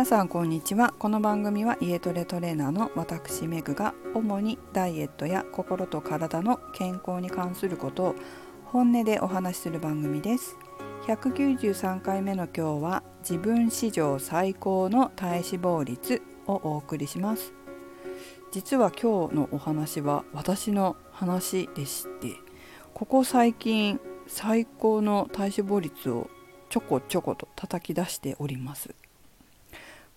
皆さんこんにちは。この番組は家トレトレーナーの私メグが主にダイエットや心と体の健康に関することを本音でお話しする番組です。193回目の今日は自分史上最高の体脂肪率をお送りします。実は今日のお話は私の話でしてここ最近最高の体脂肪率をちょこちょこと叩き出しております。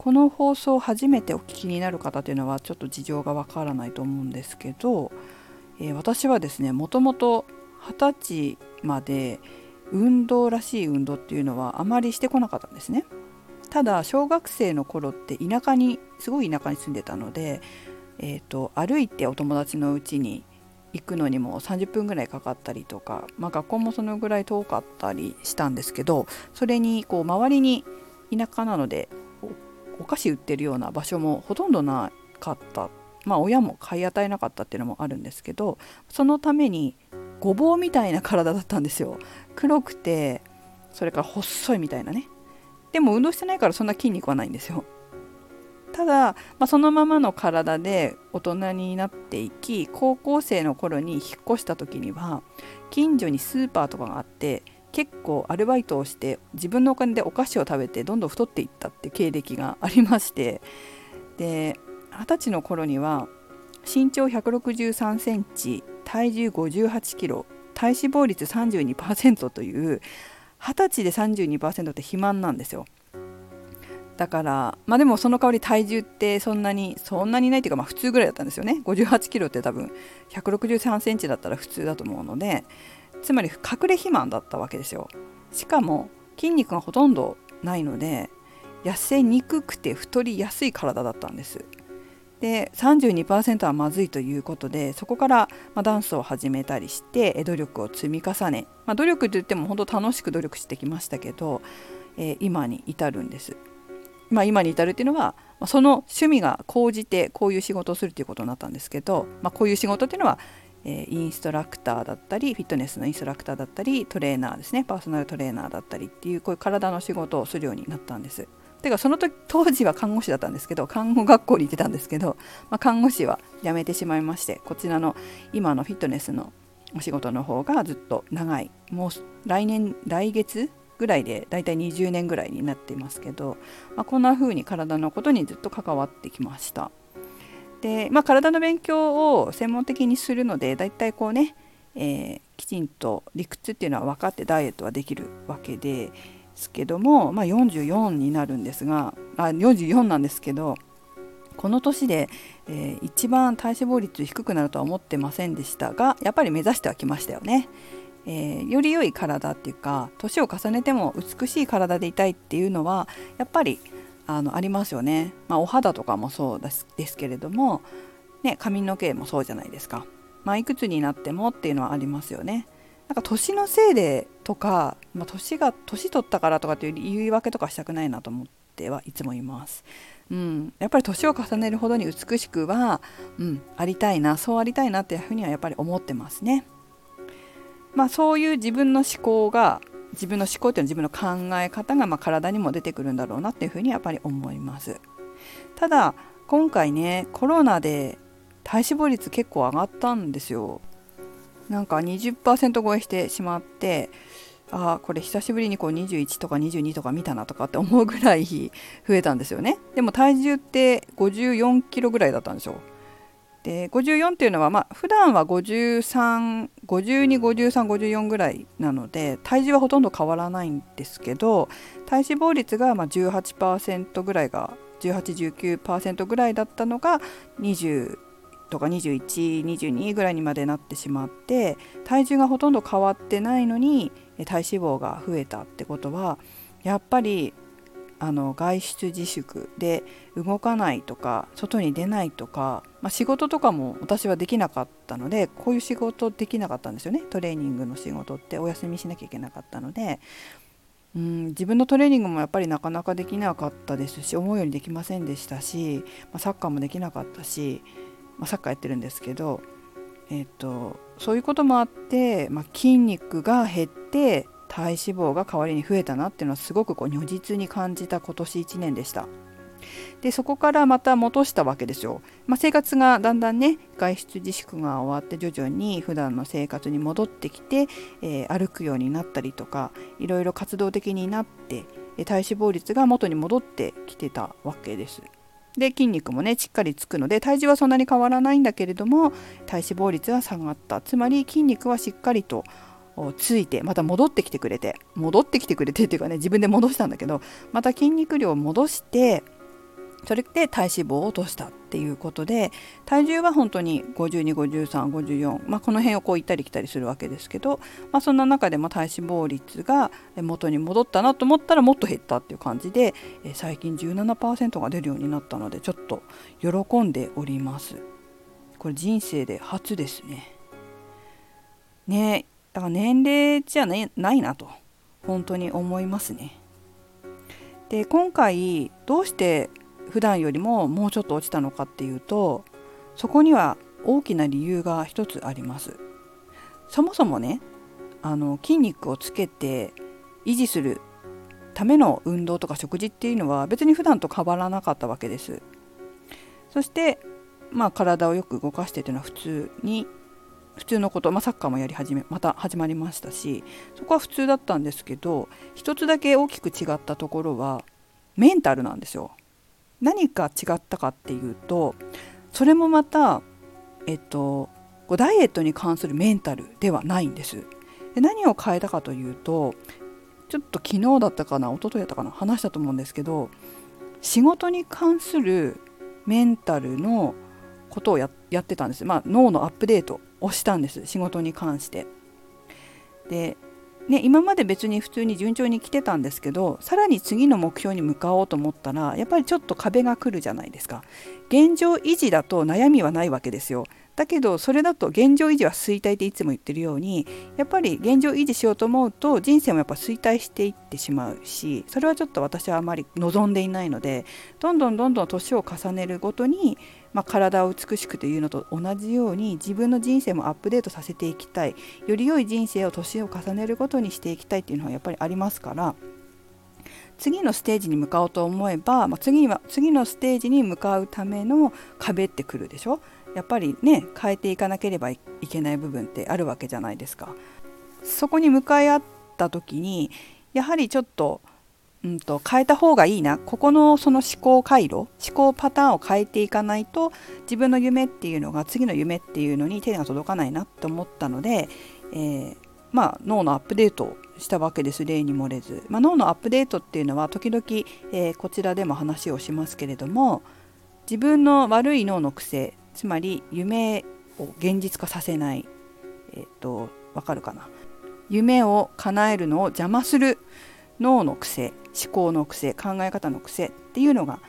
この放送初めてお聞きになる方というのはちょっと事情がわからないと思うんですけど、えー、私はですねもともと二十歳まで運動らしい運動っていうのはあまりしてこなかったんですね。ただ小学生の頃って田舎にすごい田舎に住んでたので、えーと、歩いてお友達の家に行くのにも30分ぐらいかかったりとか、まあ、学校もそのぐらい遠かったりしたんですけどそれにこう周りに田舎なのでお菓子売ってるような場所もほとんどなかった。まあ親も買い与えなかったっていうのもあるんですけどそのためにごぼうみたいな体だったんですよ。黒くてそれから細いみたいなね。でも運動してないからそんな筋肉はないんですよ。ただ、まあ、そのままの体で大人になっていき高校生の頃に引っ越した時には近所にスーパーとかがあって結構アルバイトをして自分のお金でお菓子を食べてどんどん太っていったって経歴がありましてで二十歳の頃には身長163センチ体重58キロ体脂肪率32%という二十歳で32%って肥満なんですよ。だからまあでもその代わり体重ってそんなにそんなにないっていうかまあ普通ぐらいだったんですよね。58キロって多分163センチだったら普通だと思うのでつまり隠れ肥満だったわけですよ。しかも筋肉がほとんどないので痩せにくくて太りやすい体だったんです。で32%はまずいということでそこから、ま、ダンスを始めたりして努力を積み重ね、まあ、努力といっても本当楽しく努力してきましたけど、えー、今に至るんです、まあ、今に至るっていうのはその趣味が高じてこういう仕事をするということになったんですけど、まあ、こういう仕事っていうのはインストラクターだったりフィットネスのインストラクターだったりトレーナーですねパーソナルトレーナーだったりっていうこういう体の仕事をするようになったんです。てかその時当時は看護師だったんですけど看護学校に行ってたんですけど、まあ、看護師は辞めてしまいましてこちらの今のフィットネスのお仕事の方がずっと長いもう来年来月ぐらいでだいたい20年ぐらいになっていますけど、まあ、こんな風に体のことにずっと関わってきました。で、まあ、体の勉強を専門的にするのでだいたいこうね、えー、きちんと理屈っていうのは分かってダイエットはできるわけですけども、まあ、44になるんですがあ44なんですけどこの年で、えー、一番体脂肪率低くなるとは思ってませんでしたがやっぱり目指してはきましたよね。えー、より良い体っていうか年を重ねても美しい体でいたいっていうのはやっぱりあのありますよね、まあ、お肌とかもそうですですけれども、ね、髪の毛もそうじゃないですか、まあ、いくつになってもっていうのはありますよね。なんか年のせいでとか、まあ、年が年取ったからとかっていう言い訳とかしたくないなと思ってはいつもいます、うん、やっぱり年を重ねるほどに美しくは、うん、ありたいなそうありたいなっていうふうにはやっぱり思ってますね。まあそういう自分の思考が自分の思考っていうのは自分の考え方がま体にも出てくるんだろうなっていうふうにやっぱり思います。ただ今回ねコロナで体脂肪率結構上がったんですよ。なんか20%超えしてしまってああこれ久しぶりにこう21とか22とか見たなとかって思うぐらい増えたんですよね。でも体重って54キロぐらいだったんですよ。で54っていうのはまあ普段は53 53525354ぐらいなので体重はほとんど変わらないんですけど体脂肪率がまあ18%ぐらいが1819%ぐらいだったのが20とか2122ぐらいにまでなってしまって体重がほとんど変わってないのに体脂肪が増えたってことはやっぱりあの外出自粛で動かないとか外に出ないとか、まあ、仕事とかも私はできなかったのでこういう仕事できなかったんですよね。トレーニングの仕事ってお休みしなきゃいけなかったので。うん自分のトレーニングもやっぱりなかなかできなかったですし思うようにできませんでしたし、まあ、サッカーもできなかったし、まあ、サッカーやってるんですけど、えーとそういうこともあって、まあ、筋肉が減って体脂肪が代わりに増えたなっていうのはすごくこう如実に感じた今年1年でした。でそこからまた戻したわけですよ、まあ、生活がだんだんね外出自粛が終わって徐々に普段の生活に戻ってきて、えー、歩くようになったりとかいろいろ活動的になって体脂肪率が元に戻ってきてたわけです。で筋肉もねしっかりつくので体重はそんなに変わらないんだけれども体脂肪率は下がった。つまり筋肉はしっかりとついてまた戻ってきてくれて戻ってきてくれてっていうかね自分で戻したんだけどまた筋肉量を戻してそれで体脂肪を落としたっていうことで体重は本当に525354、まあ、この辺をこう行ったり来たりするわけですけど、まあ、そんな中でも体脂肪率が元に戻ったなと思ったらもっと減ったっていう感じで最近17%が出るようになったのでちょっと喜んでおります。これ人生で初ですね。ねだから年齢じゃないないなと本当に思いますね。で今回どうして普段よりももうちょっと落ちたのかっていうとそこには大きな理由が一つあります。そもそもねあの筋肉をつけて維持するための運動とか食事っていうのは別に普段と変わらなかったわけです。そしてまあ体をよく動かしてというのは普通に普通のこと、まあ、サッカーもやり始めまた始まりましたしそこは普通だったんですけど一つだけ大きく違ったところはメンタルなんですよ。何か違ったかっていうとそれもまたえっとダイエットに関するメンタルではないんです。で何を変えたかというとちょっと昨日だったかな一昨日だったかな話したと思うんですけど仕事に関するメンタルのことをやってたんです、まあ、脳のアップデートをしたんです仕事に関して。でね、今まで別に普通に順調に来てたんですけどさらに次の目標に向かおうと思ったらやっぱりちょっと壁が来るじゃないですか。現状維持だと悩みはないわけですよ。だけどそれだと現状維持は衰退っていつも言ってるようにやっぱり現状維持しようと思うと人生もやっぱ衰退していってしまうしそれはちょっと私はあまり望んでいないのでどんどんどんどん年を重ねるごとに、まあ、体を美しくというのと同じように自分の人生もアップデートさせていきたい。より良い人生を年を重ねるごとにしていきたいっていうのはやっぱりありますから。次のステージに向かおうと思えば、まあ、次は次のステージに向かうための壁ってくるでしょ？やっぱりね変えていかなければいけない部分ってあるわけじゃないですか。そこに向かい合った時にやはりちょっと,、うんと、変えた方がいいな。ここのその思考回路思考パターンを変えていかないと自分の夢っていうのが次の夢っていうのに手が届かないなと思ったので、えー、まあ、脳のアップデートをしたわけです例に漏れず、まあ、脳のアップデートっていうのは時々、えー、こちらでも話をしますけれども自分の悪い脳の癖つまり夢を現実化させない。えっ、とわかるかな？夢を叶えるのを邪魔する。脳の癖思考の癖考え方の癖っていうのが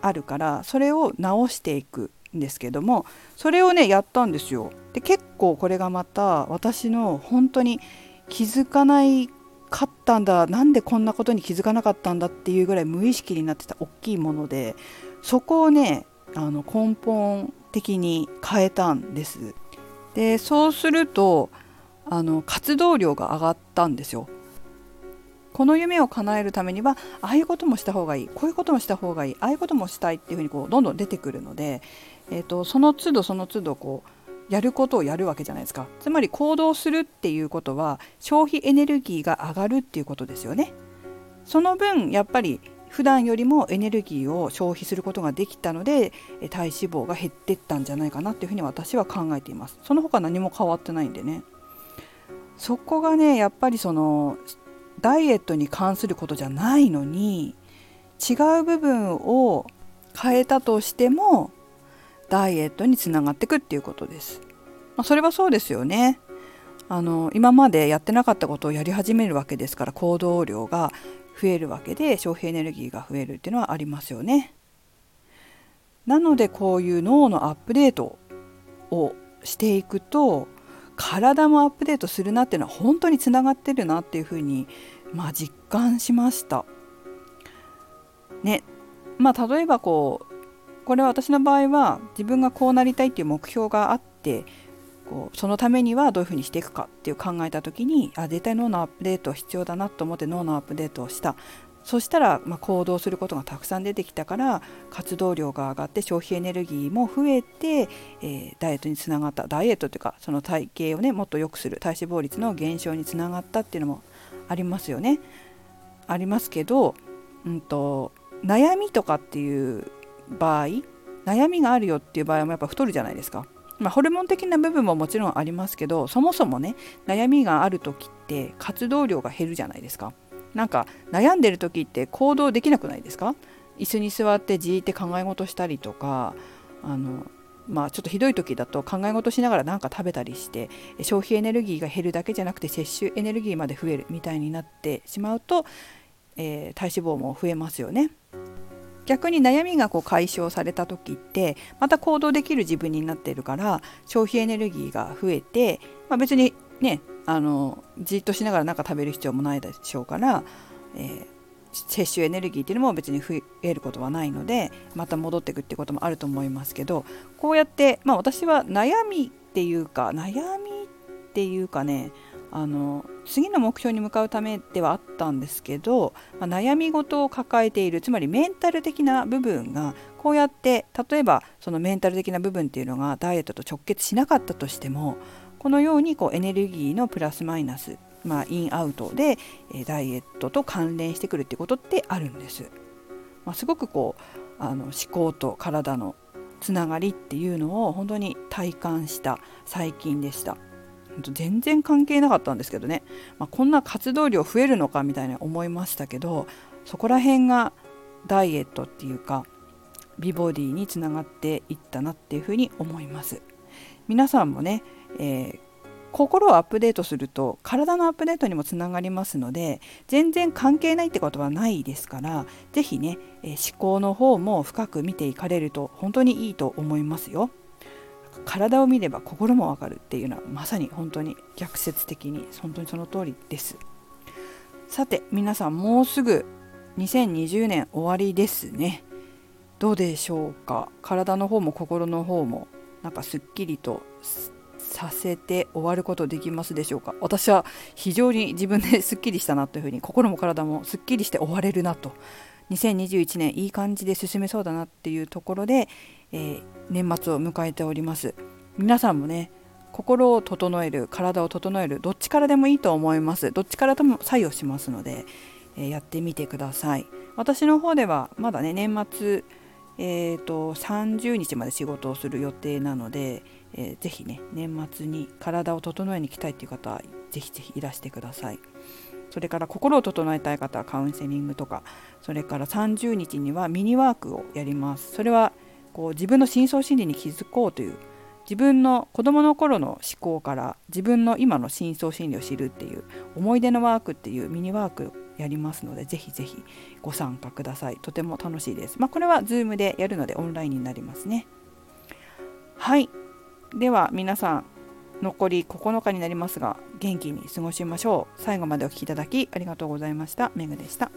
あるからそれを直していくんですけどもそれをねやったんですよ。で結構これがまた私の本当に気づかないかったんだなんでこんなことに気づかなかったんだっていうぐらい無意識になってた大きいものでそこをねあの根本的に変えたんです。でそうするとあの活動量が上がったんですよ。この夢を叶えるためにはああいうこともした方がいいこういうこともした方がいいああいうこともしたいっていうふうにこうどんどん出てくるので、えーと、その都度その都度こうやることをやるわけじゃないですか。つまり行動するっていうことは消費エネルギーが上がるっていうことですよね。その分やっぱり普段よりもエネルギーを消費することができたので体脂肪が減ってったんじゃないかなっていうふうに私は考えています。その他何も変わってないんでね。そこがねやっぱりそのダイエットに関することじゃないのに違う部分を変えたとしてもダイエットにつながっていくっていうことです、まあ、それはそうですよねあの今までやってなかったことをやり始めるわけですから行動量が増えるわけで消費エネルギーが増えるっていうのはありますよね。なのでこういう脳のアップデートをしていくと体もアップデートするなっていうのは本当につながってるなっていうふうに、まあ、実感しました。ねまあ例えばこうこれは私の場合は自分がこうなりたいっていう目標があってこうそのためにはどういうふうにしていくかっていう考えた時にあ絶対脳のアップデート必要だなと思って脳のアップデートをしたそしたら、ま行動することがたくさん出てきたから活動量が上がって消費エネルギーも増えて、えー、ダイエットにつながったダイエットというかその体型をねもっと良くする体脂肪率の減少につながったっていうのもありますよね。ありますけど、うんと、悩みとかっていう場合悩みがあるよっていう場合もやっぱ太るじゃないですか。まあ、ホルモン的な部分ももちろんありますけどそもそもね悩みがある時って活動量が減るじゃないですか。なんか悩んでる時って行動できなくないですか？椅子に座ってじーって考え事したりとかあのまあちょっとひどい時だと考え事しながら何か食べたりして消費エネルギーが減るだけじゃなくて摂取エネルギーまで増えるみたいになってしまうと、えー、体脂肪も増えますよね。逆に悩みがこう解消された時ってまた行動できる自分になってるから消費エネルギーが増えて、まあ、別にねあのじっとしながら何か食べる必要もないでしょうから、えー、摂取エネルギーっていうのも別に増えることはないのでまた戻っていくっていうこともあると思いますけどこうやって、まあ、私は悩みっていうか悩みっていうかねあの次の目標に向かうためではあったんですけど、まあ、悩み事を抱えているつまりメンタル的な部分がこうやって例えばそのメンタル的な部分っていうのがダイエットと直結しなかったとしてもこのようにこうエネルギーのプラスマイナス、まあ、インアウトでダイエットと関連してくるってことってあるんです。まあ、すごくこうあの思考と体のつながりっていうのを本当に体感した最近でした。全然関係なかったんですけどね、まあ、こんな活動量増えるのかみたいに思いましたけどそこら辺がダイエットっていうか美ボディにつながっていったなっていうふうに思います皆さんもね、えー、心をアップデートすると体のアップデートにもつながりますので全然関係ないってことはないですから是非ね、えー、思考の方も深く見ていかれると本当にいいと思いますよ。体を見れば心もわかるっていうのはまさに本当に逆説的に本当にその通りです。さて皆さんもうすぐ2020年終わりですね。どうでしょうか？体の方も心の方もなんかすっきりとさせて終わることできますでしょうか？私は非常に自分ですっきりしたなというふうに心も体もすっきりして終われるなと。2021年いい感じで進めそうだなっていうところで、えー、年末を迎えております。皆さんもね心を整える体を整えるどっちからでもいいと思います。どっちからとも作用しますので、えー、やってみてください。私の方ではまだね年末えーと、30日まで仕事をする予定なので、えー、ぜひね年末に体を整えに来たいという方はぜひぜひいらしてください。それから心を整えたい方はカウンセリングとかそれから30日にはミニワークをやります。それはこう自分の深層心理に気づこうという自分の子どもの頃の思考から自分の今の深層心理を知るっていう思い出のワークっていうミニワークやりますのでぜひぜひご参加ください。とても楽しいです、まあ、これは Zoom でやるのでオンラインになりますね。はい。では皆さん残り9日になりますが元気に過ごしましょう。最後までお聴きいただきありがとうございました。めぐでした。